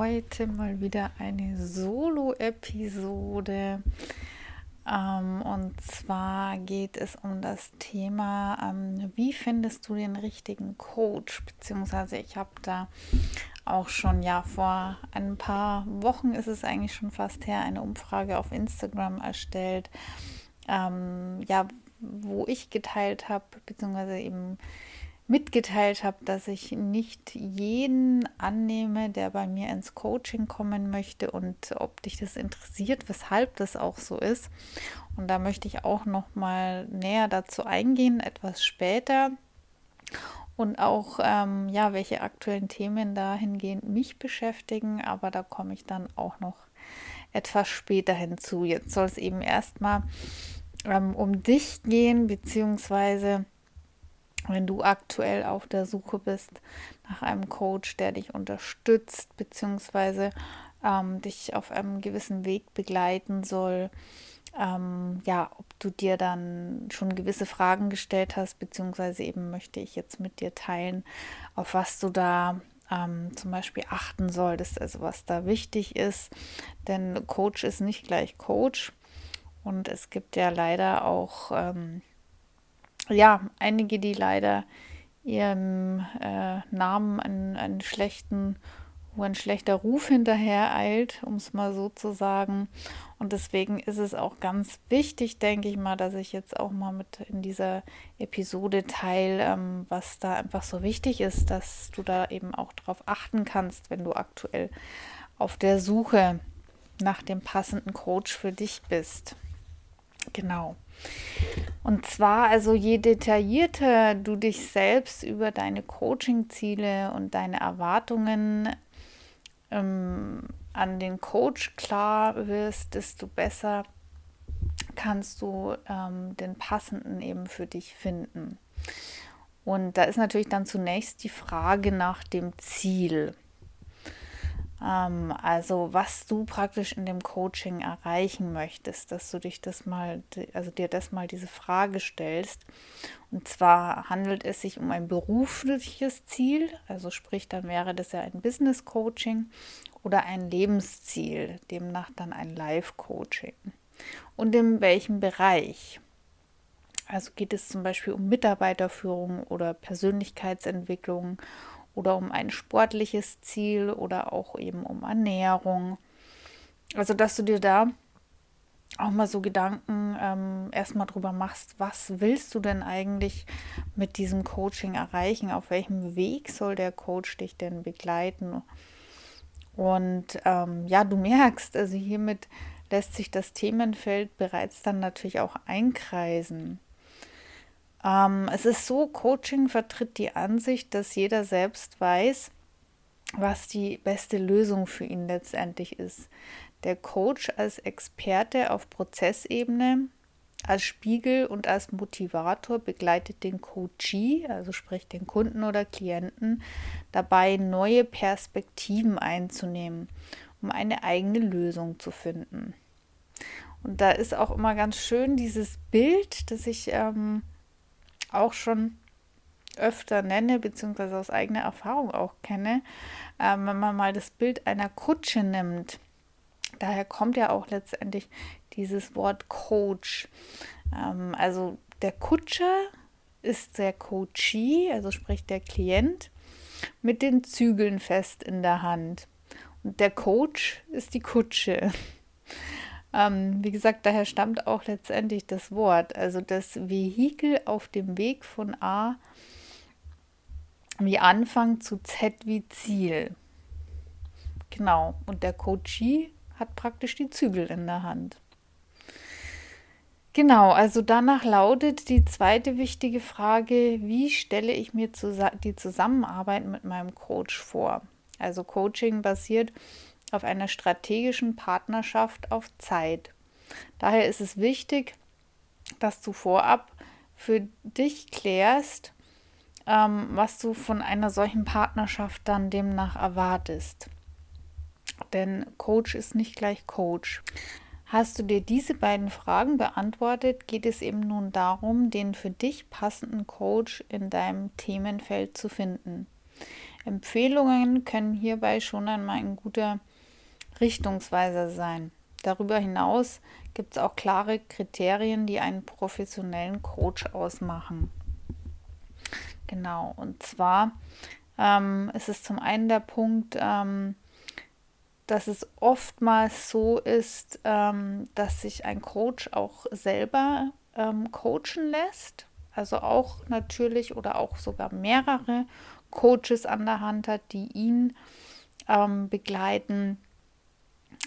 Heute mal wieder eine Solo-Episode. Ähm, und zwar geht es um das Thema, ähm, wie findest du den richtigen Coach? Beziehungsweise ich habe da auch schon, ja, vor ein paar Wochen ist es eigentlich schon fast her, eine Umfrage auf Instagram erstellt, ähm, ja, wo ich geteilt habe, beziehungsweise eben mitgeteilt habe, dass ich nicht jeden annehme, der bei mir ins Coaching kommen möchte und ob dich das interessiert, weshalb das auch so ist. Und da möchte ich auch noch mal näher dazu eingehen, etwas später und auch ähm, ja, welche aktuellen Themen dahingehend mich beschäftigen, aber da komme ich dann auch noch etwas später hinzu. Jetzt soll es eben erstmal ähm, um dich gehen, beziehungsweise wenn du aktuell auf der Suche bist nach einem Coach, der dich unterstützt, beziehungsweise ähm, dich auf einem gewissen Weg begleiten soll, ähm, ja, ob du dir dann schon gewisse Fragen gestellt hast, beziehungsweise eben möchte ich jetzt mit dir teilen, auf was du da ähm, zum Beispiel achten solltest, also was da wichtig ist. Denn Coach ist nicht gleich Coach. Und es gibt ja leider auch ähm, ja, einige, die leider ihrem äh, Namen einen, einen schlechten, wo ein schlechter Ruf hinterher eilt, um es mal so zu sagen. Und deswegen ist es auch ganz wichtig, denke ich mal, dass ich jetzt auch mal mit in dieser Episode teile, ähm, was da einfach so wichtig ist, dass du da eben auch drauf achten kannst, wenn du aktuell auf der Suche nach dem passenden Coach für dich bist. Genau. Und zwar, also je detaillierter du dich selbst über deine Coaching-Ziele und deine Erwartungen ähm, an den Coach klar wirst, desto besser kannst du ähm, den passenden eben für dich finden. Und da ist natürlich dann zunächst die Frage nach dem Ziel. Ähm, also was du praktisch in dem Coaching erreichen möchtest, dass du dich das mal, also dir das mal diese Frage stellst. Und zwar handelt es sich um ein berufliches Ziel, also sprich, dann wäre das ja ein Business Coaching oder ein Lebensziel, demnach dann ein Life Coaching. Und in welchem Bereich? Also geht es zum Beispiel um Mitarbeiterführung oder Persönlichkeitsentwicklung oder um ein sportliches Ziel oder auch eben um Ernährung. Also, dass du dir da auch mal so Gedanken ähm, erstmal drüber machst, was willst du denn eigentlich mit diesem Coaching erreichen? Auf welchem Weg soll der Coach dich denn begleiten? Und ähm, ja, du merkst, also hiermit lässt sich das Themenfeld bereits dann natürlich auch einkreisen. Ähm, es ist so, Coaching vertritt die Ansicht, dass jeder selbst weiß, was die beste Lösung für ihn letztendlich ist. Der Coach als Experte auf Prozessebene, als Spiegel und als Motivator begleitet den Coachee, also sprich den Kunden oder Klienten, dabei neue Perspektiven einzunehmen, um eine eigene Lösung zu finden. Und da ist auch immer ganz schön dieses Bild, das ich ähm, auch schon öfter nenne, beziehungsweise aus eigener Erfahrung auch kenne, ähm, wenn man mal das Bild einer Kutsche nimmt. Daher kommt ja auch letztendlich dieses Wort Coach. Ähm, also der Kutscher ist der Coachee, also sprich der Klient, mit den Zügeln fest in der Hand. Und der Coach ist die Kutsche. Ähm, wie gesagt, daher stammt auch letztendlich das Wort, also das Vehikel auf dem Weg von A wie Anfang zu Z wie Ziel. Genau, und der Coachee hat praktisch die Zügel in der Hand. Genau, also danach lautet die zweite wichtige Frage, wie stelle ich mir die Zusammenarbeit mit meinem Coach vor? Also Coaching basiert auf einer strategischen Partnerschaft auf Zeit. Daher ist es wichtig, dass du vorab für dich klärst, ähm, was du von einer solchen Partnerschaft dann demnach erwartest. Denn Coach ist nicht gleich Coach. Hast du dir diese beiden Fragen beantwortet, geht es eben nun darum, den für dich passenden Coach in deinem Themenfeld zu finden. Empfehlungen können hierbei schon einmal ein guter Richtungsweiser sein. Darüber hinaus gibt es auch klare Kriterien, die einen professionellen Coach ausmachen. Genau, und zwar ähm, ist es zum einen der Punkt, ähm, dass es oftmals so ist, ähm, dass sich ein Coach auch selber ähm, coachen lässt. Also auch natürlich oder auch sogar mehrere Coaches an der Hand hat, die ihn ähm, begleiten.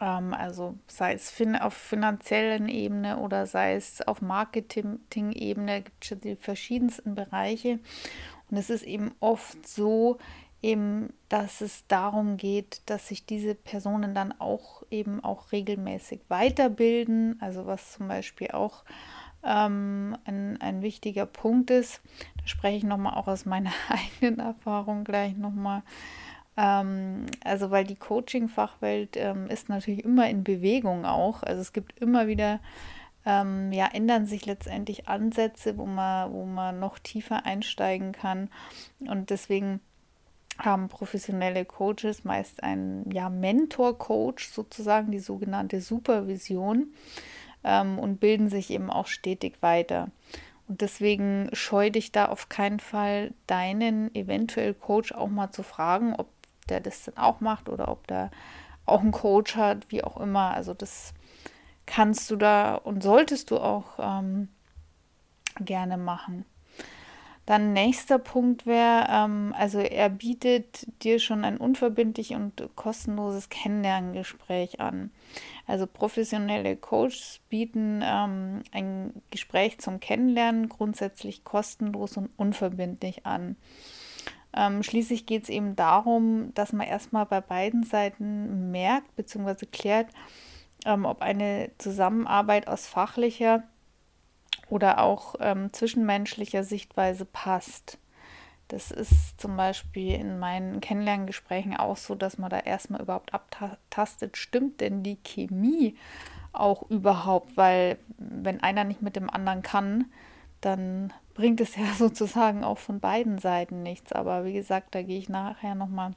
Ähm, also sei es fin auf finanziellen Ebene oder sei es auf Marketing-Ebene, gibt es die verschiedensten Bereiche. Und es ist eben oft so, eben, dass es darum geht, dass sich diese Personen dann auch eben auch regelmäßig weiterbilden, also was zum Beispiel auch ähm, ein, ein wichtiger Punkt ist. Da spreche ich nochmal auch aus meiner eigenen Erfahrung gleich nochmal. Ähm, also weil die Coaching-Fachwelt ähm, ist natürlich immer in Bewegung auch. Also es gibt immer wieder ähm, ja, ändern sich letztendlich Ansätze, wo man, wo man noch tiefer einsteigen kann. Und deswegen haben professionelle Coaches meist einen ja, Mentor-Coach, sozusagen die sogenannte Supervision, ähm, und bilden sich eben auch stetig weiter. Und deswegen scheu dich da auf keinen Fall, deinen eventuell Coach auch mal zu fragen, ob der das dann auch macht oder ob der auch einen Coach hat, wie auch immer. Also das kannst du da und solltest du auch ähm, gerne machen. Dann nächster Punkt wäre, ähm, also er bietet dir schon ein unverbindlich und kostenloses Kennenlerngespräch an. Also professionelle Coaches bieten ähm, ein Gespräch zum Kennenlernen grundsätzlich kostenlos und unverbindlich an. Ähm, schließlich geht es eben darum, dass man erstmal bei beiden Seiten merkt bzw. klärt, ähm, ob eine Zusammenarbeit aus fachlicher oder auch ähm, zwischenmenschlicher Sichtweise passt. Das ist zum Beispiel in meinen Kennenlerngesprächen auch so, dass man da erstmal überhaupt abtastet, stimmt denn die Chemie auch überhaupt, weil wenn einer nicht mit dem anderen kann, dann bringt es ja sozusagen auch von beiden Seiten nichts. Aber wie gesagt, da gehe ich nachher nochmal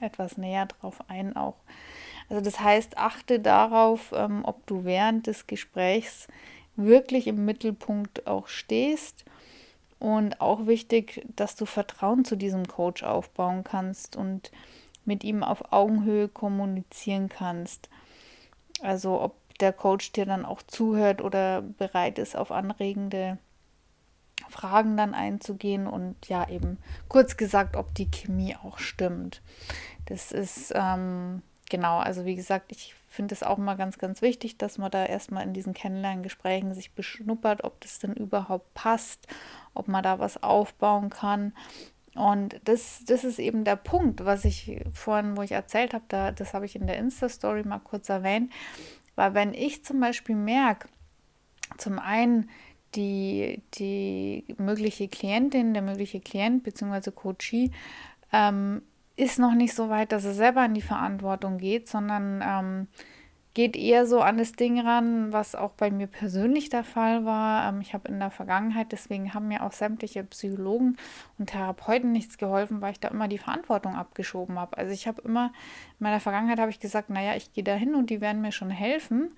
etwas näher drauf ein auch. Also das heißt, achte darauf, ähm, ob du während des Gesprächs wirklich im Mittelpunkt auch stehst. Und auch wichtig, dass du Vertrauen zu diesem Coach aufbauen kannst und mit ihm auf Augenhöhe kommunizieren kannst. Also ob der Coach dir dann auch zuhört oder bereit ist, auf anregende Fragen dann einzugehen und ja eben kurz gesagt, ob die Chemie auch stimmt. Das ist ähm, genau, also wie gesagt, ich finde es auch immer ganz, ganz wichtig, dass man da erstmal in diesen Kennenlerngesprächen sich beschnuppert, ob das denn überhaupt passt, ob man da was aufbauen kann. Und das, das ist eben der Punkt, was ich vorhin, wo ich erzählt habe, da, das habe ich in der Insta-Story mal kurz erwähnt, weil wenn ich zum Beispiel merke, zum einen, die, die mögliche Klientin, der mögliche Klient bzw. Coachie ähm, ist noch nicht so weit, dass er selber in die Verantwortung geht, sondern ähm, geht eher so an das Ding ran, was auch bei mir persönlich der Fall war. Ähm, ich habe in der Vergangenheit, deswegen haben mir auch sämtliche Psychologen und Therapeuten nichts geholfen, weil ich da immer die Verantwortung abgeschoben habe. Also ich habe immer, in meiner Vergangenheit habe ich gesagt, naja, ich gehe da hin und die werden mir schon helfen.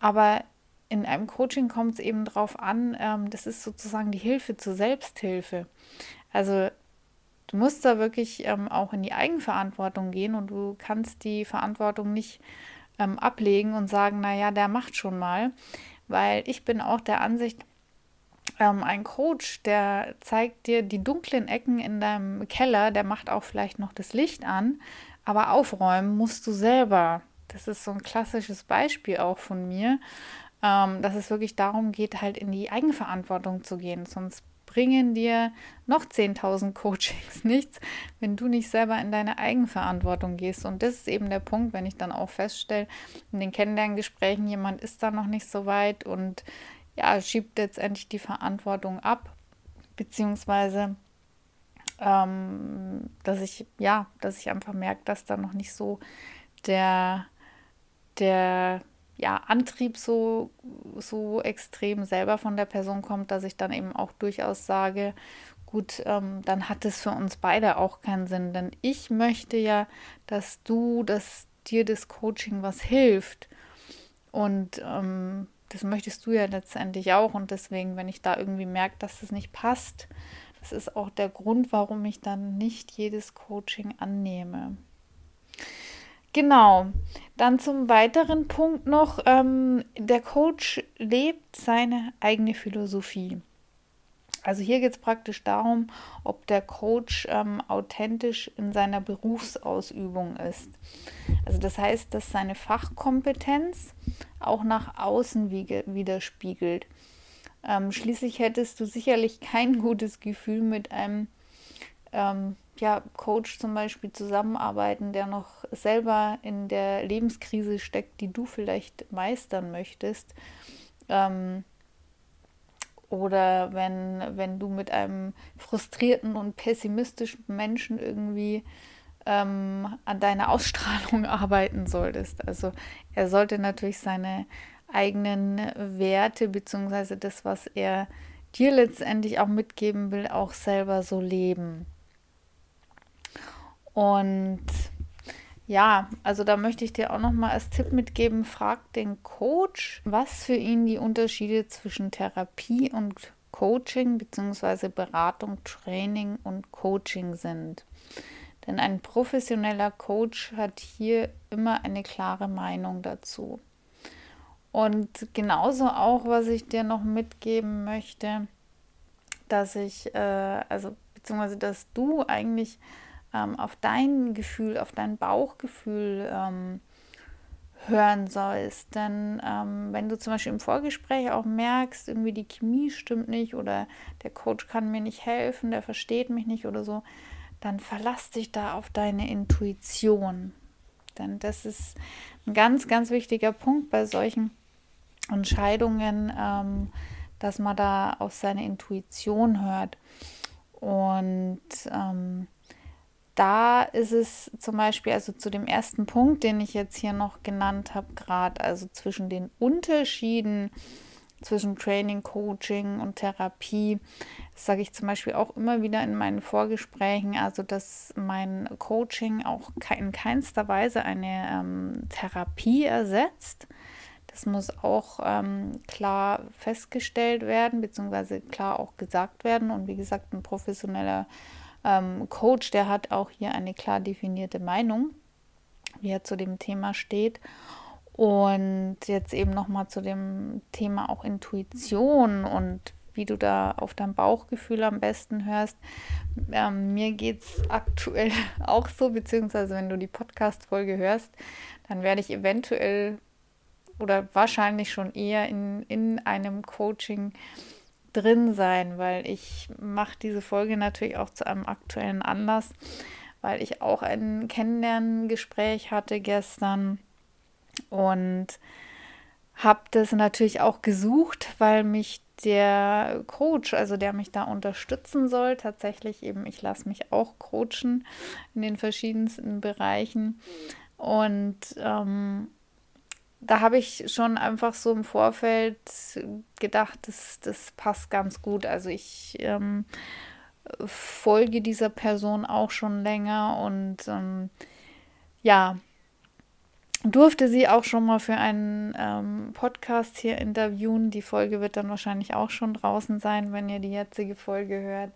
Aber in einem Coaching kommt es eben darauf an, ähm, das ist sozusagen die Hilfe zur Selbsthilfe. Also du musst da wirklich ähm, auch in die Eigenverantwortung gehen und du kannst die Verantwortung nicht ähm, ablegen und sagen, naja, der macht schon mal, weil ich bin auch der Ansicht, ähm, ein Coach, der zeigt dir die dunklen Ecken in deinem Keller, der macht auch vielleicht noch das Licht an, aber aufräumen musst du selber. Das ist so ein klassisches Beispiel auch von mir, ähm, dass es wirklich darum geht, halt in die Eigenverantwortung zu gehen. Sonst bringen dir noch 10.000 Coachings nichts, wenn du nicht selber in deine Eigenverantwortung gehst. Und das ist eben der Punkt, wenn ich dann auch feststelle, in den Kennenlerngesprächen, jemand ist da noch nicht so weit und ja, schiebt letztendlich die Verantwortung ab, beziehungsweise ähm, dass ich, ja, dass ich einfach merke, dass da noch nicht so der, der ja, Antrieb so, so extrem selber von der Person kommt, dass ich dann eben auch durchaus sage, gut, ähm, dann hat es für uns beide auch keinen Sinn. Denn ich möchte ja, dass du, dass dir das Coaching was hilft. Und ähm, das möchtest du ja letztendlich auch. Und deswegen, wenn ich da irgendwie merke, dass das nicht passt, das ist auch der Grund, warum ich dann nicht jedes Coaching annehme. Genau. Dann zum weiteren Punkt noch, ähm, der Coach lebt seine eigene Philosophie. Also hier geht es praktisch darum, ob der Coach ähm, authentisch in seiner Berufsausübung ist. Also das heißt, dass seine Fachkompetenz auch nach außen widerspiegelt. Ähm, schließlich hättest du sicherlich kein gutes Gefühl mit einem ähm, ja, Coach zum Beispiel zusammenarbeiten, der noch selber in der Lebenskrise steckt, die du vielleicht meistern möchtest. Ähm, oder wenn, wenn du mit einem frustrierten und pessimistischen Menschen irgendwie ähm, an deiner Ausstrahlung arbeiten solltest. Also er sollte natürlich seine eigenen Werte bzw. das, was er dir letztendlich auch mitgeben will, auch selber so leben. Und ja, also da möchte ich dir auch noch mal als Tipp mitgeben, frag den Coach, was für ihn die Unterschiede zwischen Therapie und Coaching bzw. Beratung, Training und Coaching sind. Denn ein professioneller Coach hat hier immer eine klare Meinung dazu. Und genauso auch, was ich dir noch mitgeben möchte, dass ich, äh, also beziehungsweise dass du eigentlich ähm, auf dein Gefühl, auf dein Bauchgefühl ähm, hören sollst. Denn ähm, wenn du zum Beispiel im Vorgespräch auch merkst, irgendwie die Chemie stimmt nicht oder der Coach kann mir nicht helfen, der versteht mich nicht oder so, dann verlass dich da auf deine Intuition. Denn das ist ein ganz, ganz wichtiger Punkt bei solchen Entscheidungen, ähm, dass man da auf seine Intuition hört. Und ähm, da ist es zum Beispiel, also zu dem ersten Punkt, den ich jetzt hier noch genannt habe, gerade, also zwischen den Unterschieden zwischen Training, Coaching und Therapie, sage ich zum Beispiel auch immer wieder in meinen Vorgesprächen, also dass mein Coaching auch in keinster Weise eine ähm, Therapie ersetzt. Das muss auch ähm, klar festgestellt werden, beziehungsweise klar auch gesagt werden. Und wie gesagt, ein professioneller ähm, Coach, der hat auch hier eine klar definierte Meinung, wie er zu dem Thema steht. Und jetzt eben nochmal zu dem Thema auch Intuition und wie du da auf dein Bauchgefühl am besten hörst. Ähm, mir geht es aktuell auch so, beziehungsweise wenn du die Podcast-Folge hörst, dann werde ich eventuell oder wahrscheinlich schon eher in, in einem Coaching drin sein, weil ich mache diese Folge natürlich auch zu einem aktuellen Anlass, weil ich auch ein Kennenlerngespräch hatte gestern und habe das natürlich auch gesucht, weil mich der Coach, also der mich da unterstützen soll, tatsächlich eben, ich lasse mich auch coachen in den verschiedensten Bereichen und ähm, da habe ich schon einfach so im Vorfeld gedacht, das, das passt ganz gut. Also ich ähm, folge dieser Person auch schon länger und ähm, ja, durfte sie auch schon mal für einen ähm, Podcast hier interviewen. Die Folge wird dann wahrscheinlich auch schon draußen sein, wenn ihr die jetzige Folge hört.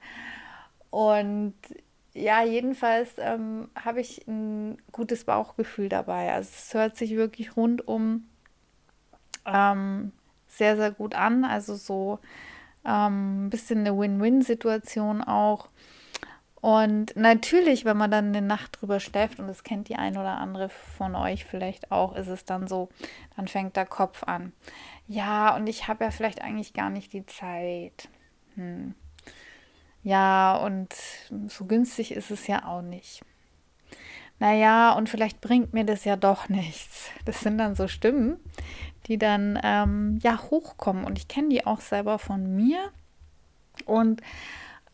Und ja, jedenfalls ähm, habe ich ein gutes Bauchgefühl dabei. Also es hört sich wirklich rundum ähm, sehr, sehr gut an. Also so ähm, ein bisschen eine Win-Win-Situation auch. Und natürlich, wenn man dann eine Nacht drüber schläft, und das kennt die ein oder andere von euch vielleicht auch, ist es dann so, dann fängt der Kopf an. Ja, und ich habe ja vielleicht eigentlich gar nicht die Zeit. Hm. Ja, und so günstig ist es ja auch nicht. Naja, und vielleicht bringt mir das ja doch nichts. Das sind dann so Stimmen, die dann ähm, ja hochkommen. Und ich kenne die auch selber von mir. Und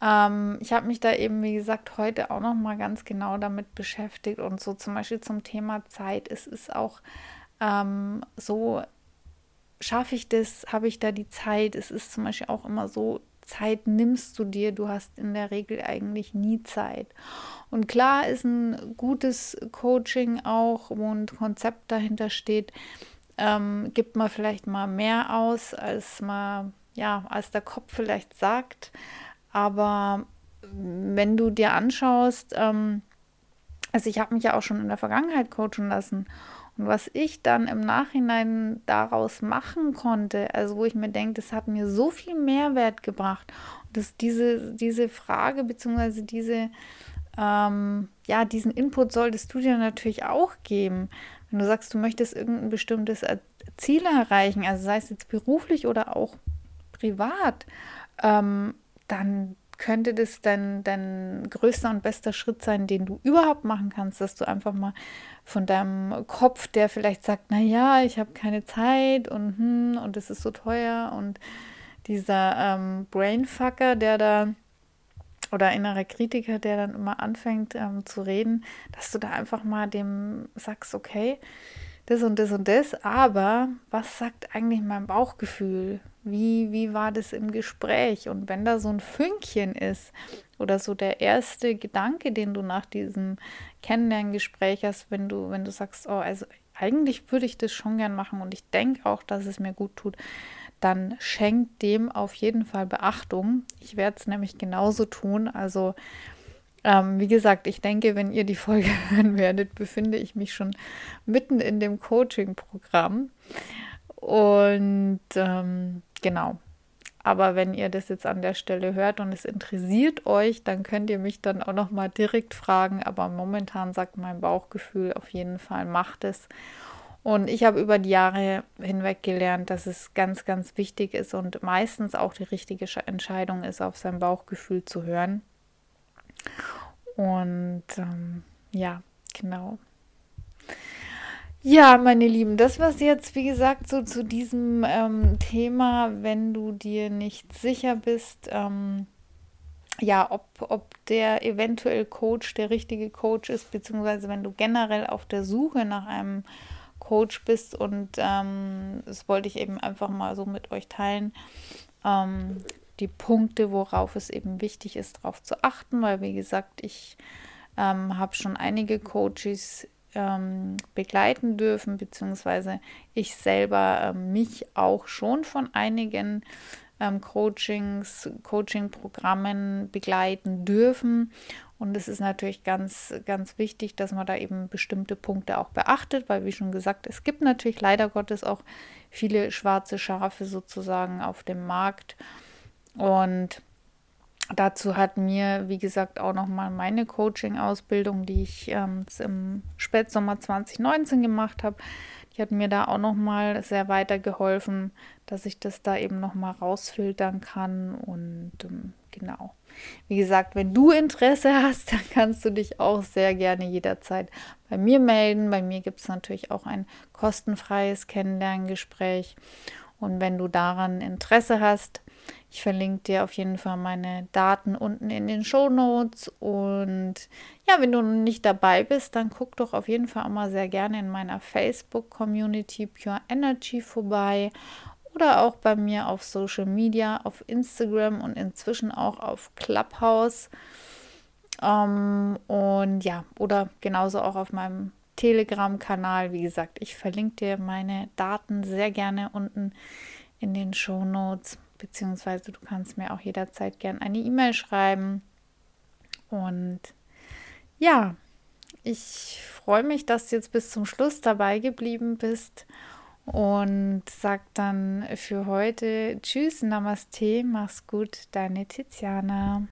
ähm, ich habe mich da eben, wie gesagt, heute auch noch mal ganz genau damit beschäftigt. Und so zum Beispiel zum Thema Zeit. Es ist auch ähm, so, schaffe ich das, habe ich da die Zeit? Es ist zum Beispiel auch immer so, Zeit nimmst du dir? Du hast in der Regel eigentlich nie Zeit. Und klar ist ein gutes Coaching auch, wo ein Konzept dahinter steht, ähm, gibt man vielleicht mal mehr aus, als man, ja, als der Kopf vielleicht sagt. Aber wenn du dir anschaust, ähm, also ich habe mich ja auch schon in der Vergangenheit coachen lassen und was ich dann im Nachhinein daraus machen konnte, also wo ich mir denke, das hat mir so viel Mehrwert gebracht. Dass diese, diese Frage bzw. diese, ähm, ja, diesen Input solltest du dir natürlich auch geben. Wenn du sagst, du möchtest irgendein bestimmtes Ziel erreichen, also sei es jetzt beruflich oder auch privat, ähm, dann könnte das dein, dein größter und bester Schritt sein, den du überhaupt machen kannst, dass du einfach mal von deinem Kopf, der vielleicht sagt, na ja, ich habe keine Zeit und hm, und es ist so teuer. Und dieser ähm, Brainfucker, der da oder innerer Kritiker, der dann immer anfängt ähm, zu reden, dass du da einfach mal dem sagst, okay, das und das und das, aber was sagt eigentlich mein Bauchgefühl? Wie, wie war das im Gespräch? Und wenn da so ein Fünkchen ist oder so der erste Gedanke, den du nach diesem Kennenlerngespräch hast, wenn du, wenn du sagst, oh, also eigentlich würde ich das schon gern machen und ich denke auch, dass es mir gut tut, dann schenkt dem auf jeden Fall Beachtung. Ich werde es nämlich genauso tun. Also ähm, wie gesagt, ich denke, wenn ihr die Folge hören werdet, befinde ich mich schon mitten in dem Coaching-Programm. Und ähm, genau. Aber wenn ihr das jetzt an der Stelle hört und es interessiert euch, dann könnt ihr mich dann auch noch mal direkt fragen. Aber momentan sagt mein Bauchgefühl auf jeden Fall, macht es. Und ich habe über die Jahre hinweg gelernt, dass es ganz, ganz wichtig ist und meistens auch die richtige Entscheidung ist, auf sein Bauchgefühl zu hören. Und ähm, ja, genau. Ja, meine Lieben, das war es jetzt, wie gesagt, so zu diesem ähm, Thema, wenn du dir nicht sicher bist, ähm, ja, ob, ob der eventuell Coach der richtige Coach ist, beziehungsweise wenn du generell auf der Suche nach einem Coach bist und ähm, das wollte ich eben einfach mal so mit euch teilen. Die Punkte, worauf es eben wichtig ist, darauf zu achten, weil wie gesagt, ich ähm, habe schon einige Coaches ähm, begleiten dürfen, beziehungsweise ich selber ähm, mich auch schon von einigen ähm, Coachings, Coaching-Programmen begleiten dürfen. Und es ist natürlich ganz, ganz wichtig, dass man da eben bestimmte Punkte auch beachtet, weil wie schon gesagt, es gibt natürlich leider Gottes auch viele schwarze Schafe sozusagen auf dem Markt. Und dazu hat mir, wie gesagt, auch nochmal meine Coaching-Ausbildung, die ich ähm, im Spätsommer 2019 gemacht habe, die hat mir da auch nochmal sehr weitergeholfen, dass ich das da eben nochmal rausfiltern kann. Und ähm, genau. Wie gesagt, wenn du Interesse hast, dann kannst du dich auch sehr gerne jederzeit bei mir melden. Bei mir gibt es natürlich auch ein kostenfreies Kennenlerngespräch. Und wenn du daran Interesse hast, ich verlinke dir auf jeden Fall meine Daten unten in den Show Notes. Und ja, wenn du nicht dabei bist, dann guck doch auf jeden Fall auch mal sehr gerne in meiner Facebook-Community Pure Energy vorbei oder auch bei mir auf Social Media, auf Instagram und inzwischen auch auf Clubhouse. Ähm, und ja, oder genauso auch auf meinem Telegram-Kanal. Wie gesagt, ich verlinke dir meine Daten sehr gerne unten in den Show Notes beziehungsweise du kannst mir auch jederzeit gern eine E-Mail schreiben. Und ja, ich freue mich, dass du jetzt bis zum Schluss dabei geblieben bist und sag dann für heute Tschüss, Namaste, mach's gut, deine Tiziana.